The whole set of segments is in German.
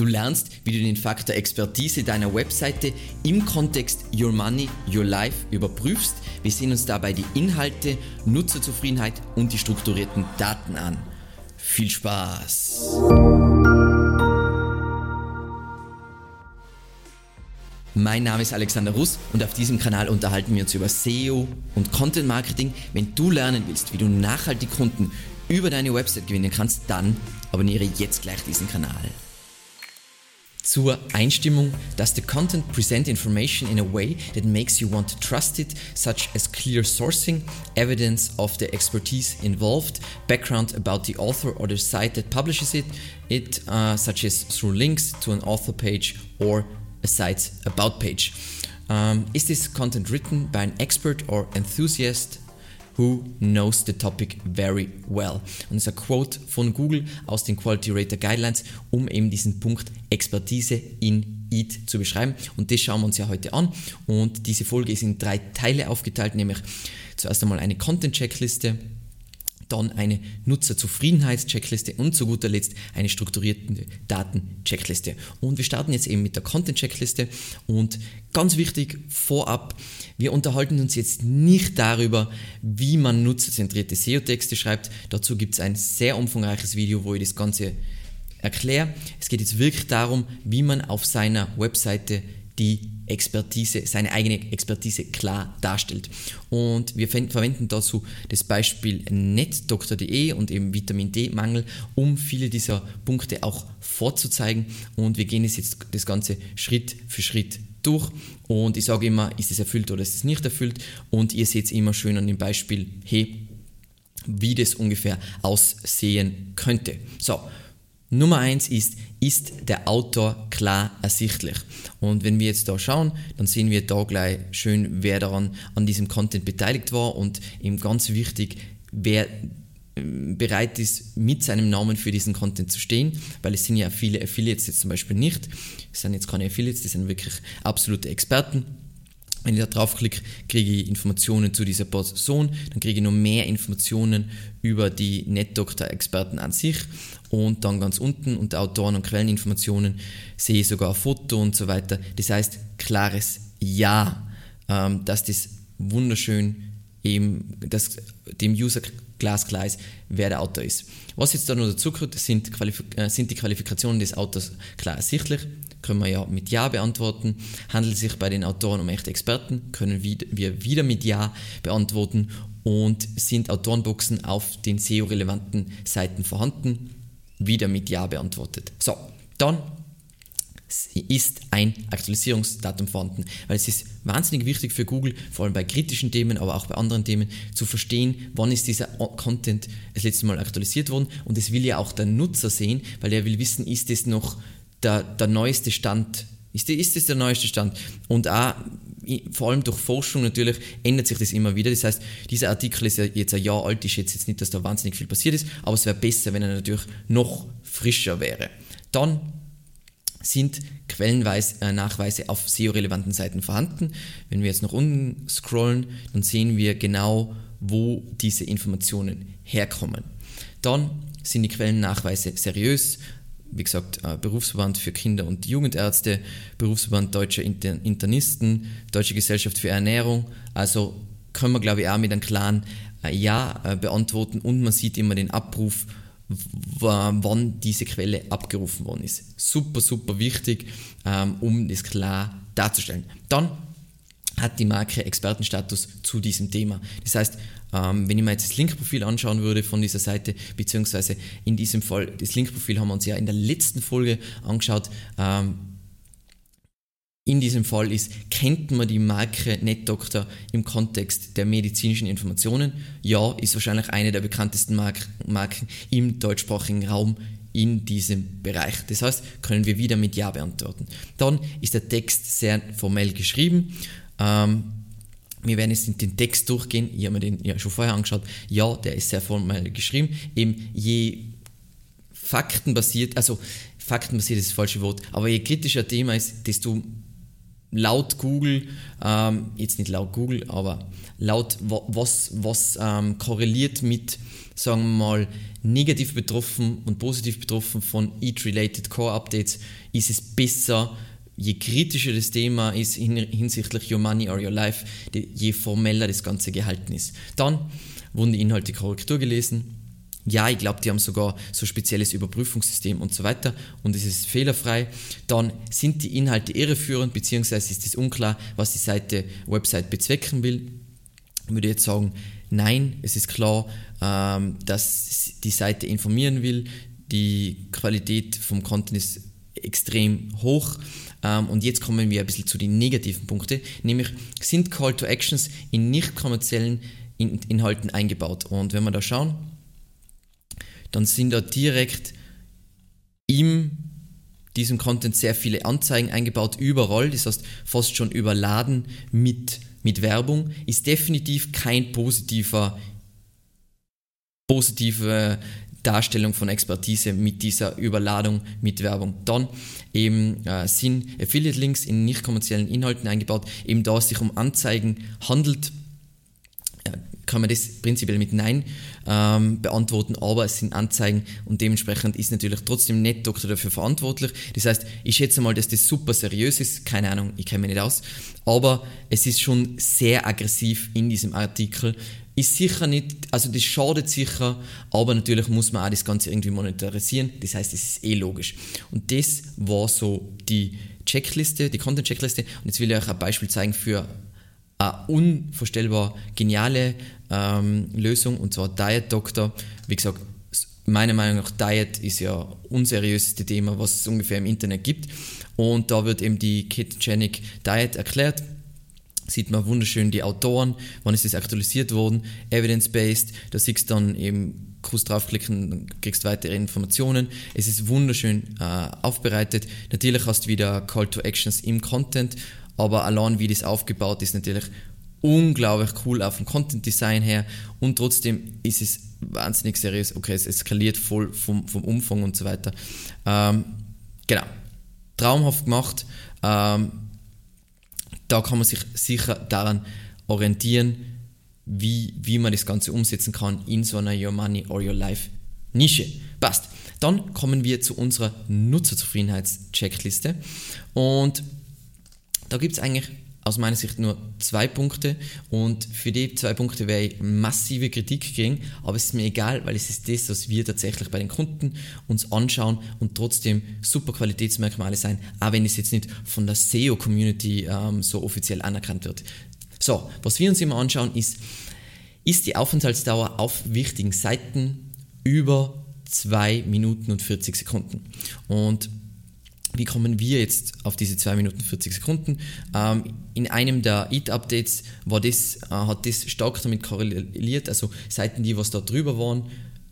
Du lernst, wie du den Faktor Expertise deiner Webseite im Kontext Your Money, Your Life überprüfst. Wir sehen uns dabei die Inhalte, Nutzerzufriedenheit und die strukturierten Daten an. Viel Spaß! Mein Name ist Alexander Russ und auf diesem Kanal unterhalten wir uns über SEO und Content Marketing. Wenn du lernen willst, wie du nachhaltig Kunden über deine Website gewinnen kannst, dann abonniere jetzt gleich diesen Kanal zur Einstimmung Does the content present information in a way that makes you want to trust it, such as clear sourcing, evidence of the expertise involved, background about the author or the site that publishes it, it uh, such as through links to an author page or a site's about page? Um, is this content written by an expert or enthusiast who knows the topic very well. Und das ist ein Quote von Google aus den Quality Rater Guidelines, um eben diesen Punkt Expertise in EAT zu beschreiben. Und das schauen wir uns ja heute an. Und diese Folge ist in drei Teile aufgeteilt, nämlich zuerst einmal eine Content-Checkliste, dann eine Nutzerzufriedenheitscheckliste und zu guter Letzt eine strukturierte Datencheckliste. Und wir starten jetzt eben mit der Content-Checkliste und ganz wichtig vorab, wir unterhalten uns jetzt nicht darüber, wie man nutzerzentrierte SEO-Texte schreibt. Dazu gibt es ein sehr umfangreiches Video, wo ich das Ganze erkläre. Es geht jetzt wirklich darum, wie man auf seiner Webseite die Expertise, seine eigene Expertise klar darstellt. Und wir verwenden dazu das Beispiel netdoktor.de und eben Vitamin D-Mangel, um viele dieser Punkte auch vorzuzeigen. Und wir gehen jetzt das Ganze Schritt für Schritt durch und ich sage immer, ist es erfüllt oder ist es nicht erfüllt und ihr seht immer schön an dem Beispiel, hey, wie das ungefähr aussehen könnte. So, Nummer eins ist, ist der Autor klar ersichtlich? Und wenn wir jetzt da schauen, dann sehen wir da gleich schön, wer daran an diesem Content beteiligt war und eben ganz wichtig, wer ähm, bereit ist, mit seinem Namen für diesen Content zu stehen, weil es sind ja viele Affiliates jetzt zum Beispiel nicht. Es sind jetzt keine Affiliates, die sind wirklich absolute Experten. Wenn ich da draufklicke, kriege ich Informationen zu dieser Person, dann kriege ich noch mehr Informationen über die NetDoctor-Experten an sich und dann ganz unten unter Autoren- und Quelleninformationen sehe ich sogar ein Foto und so weiter. Das heißt, klares Ja, ähm, dass das wunderschön eben, dass dem User glasklar ist, wer der Autor ist. Was jetzt da noch dazu kommt, sind, äh, sind die Qualifikationen des Autors klar ersichtlich können wir ja mit Ja beantworten. Handelt es sich bei den Autoren um echte Experten, können wir wieder mit Ja beantworten und sind Autorenboxen auf den SEO-relevanten Seiten vorhanden, wieder mit Ja beantwortet. So, dann ist ein Aktualisierungsdatum vorhanden, weil es ist wahnsinnig wichtig für Google, vor allem bei kritischen Themen, aber auch bei anderen Themen, zu verstehen, wann ist dieser Content das letzte Mal aktualisiert worden und das will ja auch der Nutzer sehen, weil er will wissen, ist es noch der, der neueste Stand. Ist, ist das der neueste Stand? Und auch, vor allem durch Forschung natürlich, ändert sich das immer wieder. Das heißt, dieser Artikel ist ja jetzt ein Jahr alt, ich schätze jetzt nicht, dass da wahnsinnig viel passiert ist, aber es wäre besser, wenn er natürlich noch frischer wäre. Dann sind Quellennachweise auf SEO-relevanten Seiten vorhanden. Wenn wir jetzt nach unten scrollen, dann sehen wir genau, wo diese Informationen herkommen. Dann sind die Quellennachweise seriös, wie gesagt, äh, Berufsverband für Kinder- und Jugendärzte, Berufsverband Deutscher Internisten, Deutsche Gesellschaft für Ernährung. Also können wir, glaube ich, auch mit einem klaren äh, Ja äh, beantworten und man sieht immer den Abruf, wann diese Quelle abgerufen worden ist. Super, super wichtig, ähm, um das klar darzustellen. Dann hat die Marke Expertenstatus zu diesem Thema. Das heißt, ähm, wenn ich mir jetzt das Linkprofil anschauen würde von dieser Seite, beziehungsweise in diesem Fall, das Linkprofil haben wir uns ja in der letzten Folge angeschaut, ähm, in diesem Fall ist, kennt man die Marke NetDoctor im Kontext der medizinischen Informationen? Ja, ist wahrscheinlich eine der bekanntesten Marken im deutschsprachigen Raum in diesem Bereich. Das heißt, können wir wieder mit Ja beantworten. Dann ist der Text sehr formell geschrieben. Ähm, wir werden jetzt den Text durchgehen. Ich habe mir den ja schon vorher angeschaut. Ja, der ist sehr formell geschrieben. Eben je faktenbasiert, also faktenbasiert ist das falsche Wort, aber je kritischer Thema ist, desto laut Google, ähm, jetzt nicht laut Google, aber laut was, was ähm, korreliert mit, sagen wir mal, negativ betroffen und positiv betroffen von Eat-related Core Updates, ist es besser, je kritischer das Thema ist hinsichtlich Your Money or Your Life, je formeller das Ganze gehalten ist. Dann wurden die Inhalte Korrektur gelesen. Ja, ich glaube, die haben sogar so ein spezielles Überprüfungssystem und so weiter und es ist fehlerfrei. Dann sind die Inhalte irreführend, beziehungsweise ist es unklar, was die Seite, Website bezwecken will. Ich würde jetzt sagen, nein, es ist klar, ähm, dass die Seite informieren will. Die Qualität vom Content ist extrem hoch. Ähm, und jetzt kommen wir ein bisschen zu den negativen Punkten, nämlich sind Call to Actions in nicht kommerziellen Inhalten eingebaut. Und wenn wir da schauen, dann sind da direkt in diesem Content sehr viele Anzeigen eingebaut, überall, das heißt fast schon überladen mit, mit Werbung, ist definitiv kein positiver, positive Darstellung von Expertise mit dieser Überladung mit Werbung. Dann eben äh, sind Affiliate-Links in nicht kommerziellen Inhalten eingebaut, eben da es sich um Anzeigen handelt, kann man das prinzipiell mit Nein ähm, beantworten, aber es sind Anzeigen und dementsprechend ist natürlich trotzdem NetDoctor dafür verantwortlich. Das heißt, ich schätze mal, dass das super seriös ist, keine Ahnung, ich kenne mich nicht aus, aber es ist schon sehr aggressiv in diesem Artikel, ist sicher nicht, also das schadet sicher, aber natürlich muss man auch das Ganze irgendwie monetarisieren. Das heißt, es ist eh logisch. Und das war so die Checkliste, die Content-Checkliste. Und jetzt will ich euch ein Beispiel zeigen für eine unvorstellbar geniale ähm, Lösung, und zwar Diet Doctor. Wie gesagt, meiner Meinung nach, Diet ist ja unseriöseste Thema, was es ungefähr im Internet gibt. Und da wird eben die Ketogenic Diet erklärt sieht man wunderschön die Autoren, wann ist das aktualisiert worden, evidence-based, da siehst du dann eben kurz draufklicken, dann kriegst du weitere Informationen. Es ist wunderschön äh, aufbereitet. Natürlich hast du wieder Call to Actions im Content, aber allein wie das aufgebaut ist, natürlich unglaublich cool auf dem Content Design her und trotzdem ist es wahnsinnig seriös. Okay, es eskaliert voll vom, vom Umfang und so weiter. Ähm, genau. Traumhaft gemacht. Ähm, da kann man sich sicher daran orientieren, wie, wie man das Ganze umsetzen kann in so einer Your Money or Your Life Nische. Passt. Dann kommen wir zu unserer Nutzerzufriedenheitscheckliste und da gibt es eigentlich aus meiner Sicht nur zwei Punkte und für die zwei Punkte werde ich massive Kritik kriegen, aber es ist mir egal, weil es ist das, was wir tatsächlich bei den Kunden uns anschauen und trotzdem super Qualitätsmerkmale sein, auch wenn es jetzt nicht von der SEO-Community ähm, so offiziell anerkannt wird. So, was wir uns immer anschauen ist, ist die Aufenthaltsdauer auf wichtigen Seiten über 2 Minuten und 40 Sekunden. Und wie kommen wir jetzt auf diese 2 Minuten 40 Sekunden? Ähm, in einem der das, äh, hat das stark damit korreliert, also Seiten, die was da drüber waren,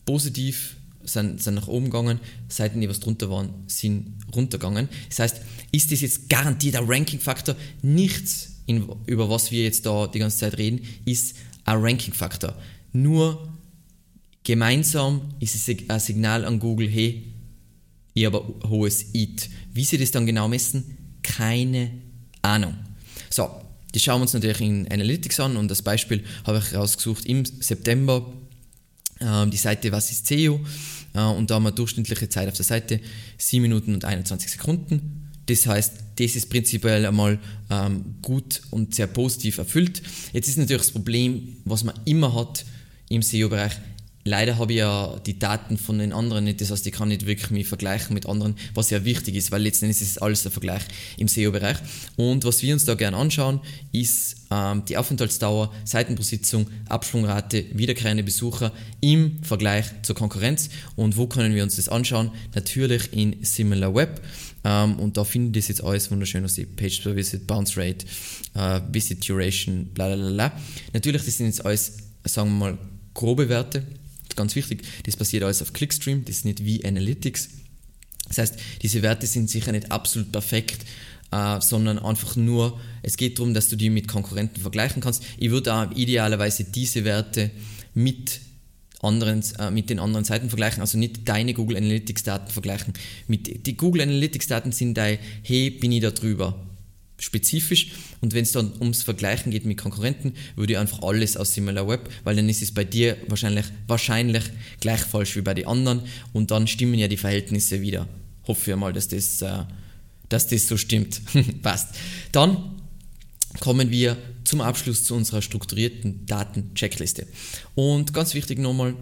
positiv sind, sind nach oben gegangen, Seiten, die was drunter waren, sind runtergegangen. Das heißt, ist das jetzt garantiert ein Ranking-Faktor? Nichts, in, über was wir jetzt da die ganze Zeit reden, ist ein Ranking-Faktor. Nur gemeinsam ist es ein Signal an Google, hey, ich habe ein hohes EAT. Wie sie das dann genau messen, keine Ahnung. So, die schauen wir uns natürlich in Analytics an und das Beispiel habe ich rausgesucht im September. Ähm, die Seite Was ist SEO? Äh, und da haben wir durchschnittliche Zeit auf der Seite 7 Minuten und 21 Sekunden. Das heißt, das ist prinzipiell einmal ähm, gut und sehr positiv erfüllt. Jetzt ist natürlich das Problem, was man immer hat im SEO-Bereich, Leider habe ich ja die Daten von den anderen nicht, das heißt, ich kann nicht wirklich mich vergleichen mit anderen, was ja wichtig ist, weil letztendlich ist es alles der Vergleich im SEO-Bereich. Und was wir uns da gerne anschauen, ist ähm, die Aufenthaltsdauer, Seitenposition, Absprungrate, wiederkehrende Besucher im Vergleich zur Konkurrenz. Und wo können wir uns das anschauen? Natürlich in SimilarWeb. Ähm, und da finde ich das jetzt alles wunderschön aus. Page per Visit, Bounce Rate, äh, Visit Duration, bla bla bla. Natürlich, das sind jetzt alles, sagen wir mal, grobe Werte ganz wichtig, das passiert alles auf Clickstream, das ist nicht wie Analytics. Das heißt, diese Werte sind sicher nicht absolut perfekt, äh, sondern einfach nur, es geht darum, dass du die mit Konkurrenten vergleichen kannst. Ich würde auch idealerweise diese Werte mit anderen, äh, mit den anderen Seiten vergleichen, also nicht deine Google Analytics Daten vergleichen. Mit, die Google Analytics Daten sind dein, hey, bin ich da drüber? Spezifisch. Und wenn es dann ums Vergleichen geht mit Konkurrenten, würde ich einfach alles aus SimilarWeb, weil dann ist es bei dir wahrscheinlich, wahrscheinlich gleich falsch wie bei den anderen und dann stimmen ja die Verhältnisse wieder. Hoffe ich mal, dass das, äh, dass das so stimmt. Passt. Dann kommen wir zum Abschluss zu unserer strukturierten Daten-Checkliste. Und ganz wichtig nochmal,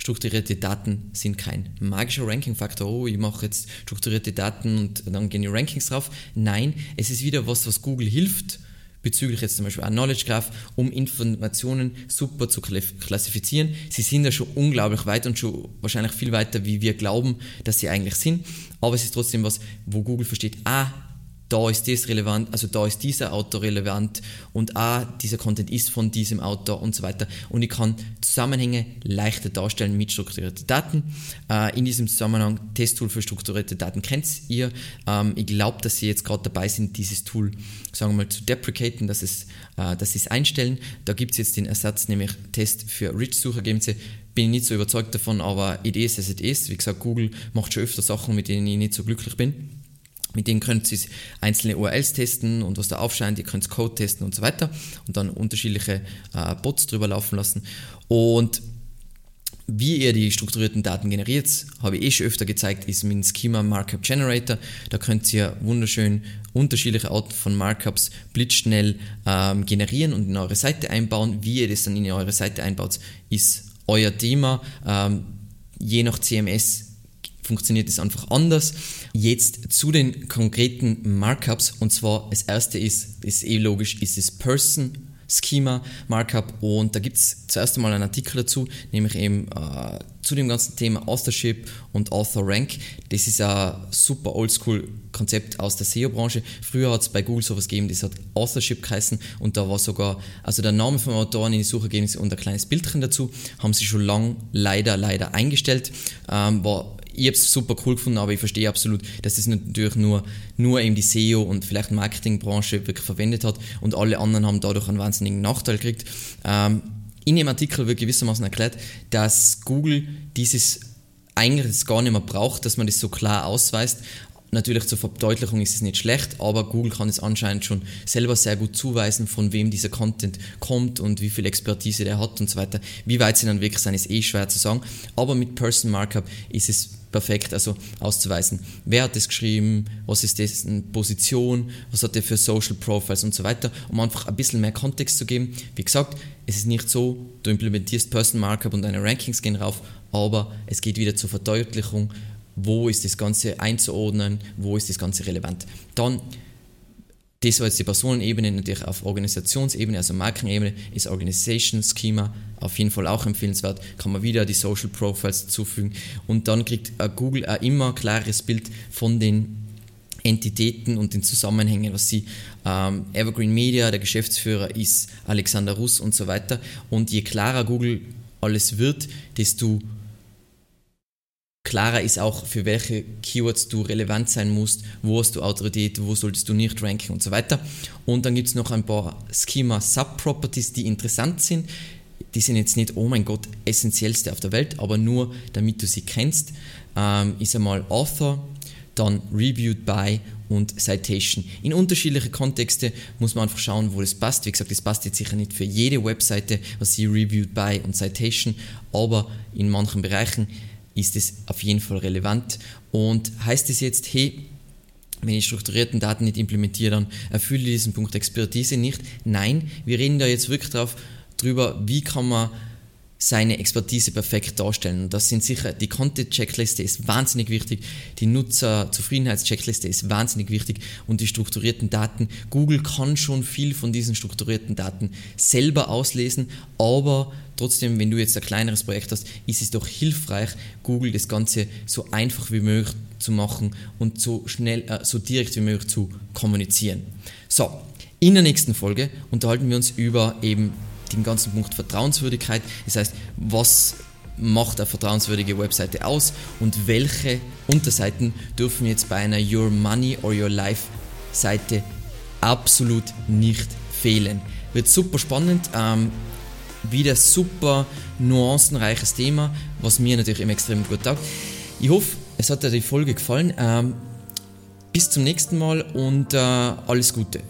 strukturierte Daten sind kein magischer Ranking-Faktor. Oh, ich mache jetzt strukturierte Daten und dann gehen die Rankings drauf. Nein, es ist wieder was, was Google hilft, bezüglich jetzt zum Beispiel ein Knowledge Graph, um Informationen super zu klassifizieren. Sie sind da schon unglaublich weit und schon wahrscheinlich viel weiter, wie wir glauben, dass sie eigentlich sind. Aber es ist trotzdem was, wo Google versteht, ah, da ist das relevant, also da ist dieser Autor relevant und ah, dieser Content ist von diesem Autor und so weiter. Und ich kann Zusammenhänge leichter darstellen mit strukturierten Daten. Äh, in diesem Zusammenhang Testtool für strukturierte Daten kennt ihr. Ähm, ich glaube, dass Sie jetzt gerade dabei sind, dieses Tool, sagen wir mal, zu deprecaten, dass, es, äh, dass Sie es einstellen. Da gibt es jetzt den Ersatz, nämlich Test für Rich-Suchergebnisse bin ich nicht so überzeugt davon, aber it is as it is. Wie gesagt, Google macht schon öfter Sachen, mit denen ich nicht so glücklich bin. Mit denen könnt ihr einzelne URLs testen und was da aufscheint, ihr könnt Code testen und so weiter und dann unterschiedliche äh, Bots drüber laufen lassen. Und wie ihr die strukturierten Daten generiert, habe ich eh schon öfter gezeigt, ist mit dem Schema Markup Generator. Da könnt ihr wunderschön unterschiedliche Arten von Markups blitzschnell ähm, generieren und in eure Seite einbauen. Wie ihr das dann in eure Seite einbaut, ist euer Thema. Ähm, je nach CMS funktioniert es einfach anders. Jetzt zu den konkreten Markups und zwar das erste ist, ist eh logisch, ist das Person Schema Markup und da gibt es zuerst einmal einen Artikel dazu, nämlich eben äh, zu dem ganzen Thema Authorship und Author Rank. Das ist ein super oldschool Konzept aus der SEO-Branche. Früher hat es bei Google sowas gegeben, das hat Authorship geheißen und da war sogar, also der Name vom Autoren in die Suchergebnisse und ein kleines Bildchen dazu, haben sie schon lang leider, leider eingestellt. Ähm, war ich habe es super cool gefunden, aber ich verstehe absolut, dass es natürlich nur, nur eben die SEO und vielleicht Marketingbranche wirklich verwendet hat und alle anderen haben dadurch einen wahnsinnigen Nachteil gekriegt. Ähm, in dem Artikel wird gewissermaßen erklärt, dass Google dieses eigentlich gar nicht mehr braucht, dass man das so klar ausweist. Natürlich zur Verdeutlichung ist es nicht schlecht, aber Google kann es anscheinend schon selber sehr gut zuweisen, von wem dieser Content kommt und wie viel Expertise der hat und so weiter. Wie weit sie dann wirklich sein, ist eh schwer zu sagen. Aber mit Person Markup ist es perfekt also auszuweisen. Wer hat das geschrieben, was ist dessen Position, was hat er für Social Profiles und so weiter, um einfach ein bisschen mehr Kontext zu geben. Wie gesagt, es ist nicht so, du implementierst Person Markup und deine Rankings gehen rauf, aber es geht wieder zur Verdeutlichung, wo ist das Ganze einzuordnen, wo ist das Ganze relevant. Dann das war jetzt die Personenebene, natürlich auf Organisationsebene, also Markenebene, ist Organization Schema auf jeden Fall auch empfehlenswert. Kann man wieder die Social Profiles zufügen und dann kriegt äh, Google ein immer klares Bild von den Entitäten und den Zusammenhängen, was sie ähm, Evergreen Media, der Geschäftsführer ist Alexander Russ und so weiter. Und je klarer Google alles wird, desto klarer ist auch, für welche Keywords du relevant sein musst, wo hast du Autorität, wo solltest du nicht ranken und so weiter. Und dann gibt es noch ein paar Schema Subproperties, die interessant sind. Die sind jetzt nicht, oh mein Gott, essentiellste auf der Welt, aber nur damit du sie kennst, ähm, ist einmal Author, dann Reviewed by und Citation. In unterschiedliche Kontexte muss man einfach schauen, wo das passt. Wie gesagt, das passt jetzt sicher nicht für jede Webseite, was sie Reviewed by und Citation, aber in manchen Bereichen ist es auf jeden Fall relevant. Und heißt es jetzt, hey, wenn ich strukturierten Daten nicht implementiere, dann erfülle ich diesen Punkt Expertise nicht. Nein, wir reden da jetzt wirklich drauf, drüber, wie kann man seine Expertise perfekt darstellen. Und das sind sicher, die Content-Checkliste ist wahnsinnig wichtig, die Nutzer-Zufriedenheits-Checkliste ist wahnsinnig wichtig und die strukturierten Daten. Google kann schon viel von diesen strukturierten Daten selber auslesen, aber trotzdem, wenn du jetzt ein kleineres Projekt hast, ist es doch hilfreich, Google das Ganze so einfach wie möglich zu machen und so schnell, äh, so direkt wie möglich zu kommunizieren. So, in der nächsten Folge unterhalten wir uns über eben den ganzen Punkt Vertrauenswürdigkeit. Das heißt, was macht eine vertrauenswürdige Webseite aus und welche Unterseiten dürfen jetzt bei einer Your Money or Your Life Seite absolut nicht fehlen. Wird super spannend, ähm, wieder super nuancenreiches Thema, was mir natürlich immer extrem gut taugt. Ich hoffe, es hat dir die Folge gefallen. Ähm, bis zum nächsten Mal und äh, alles Gute.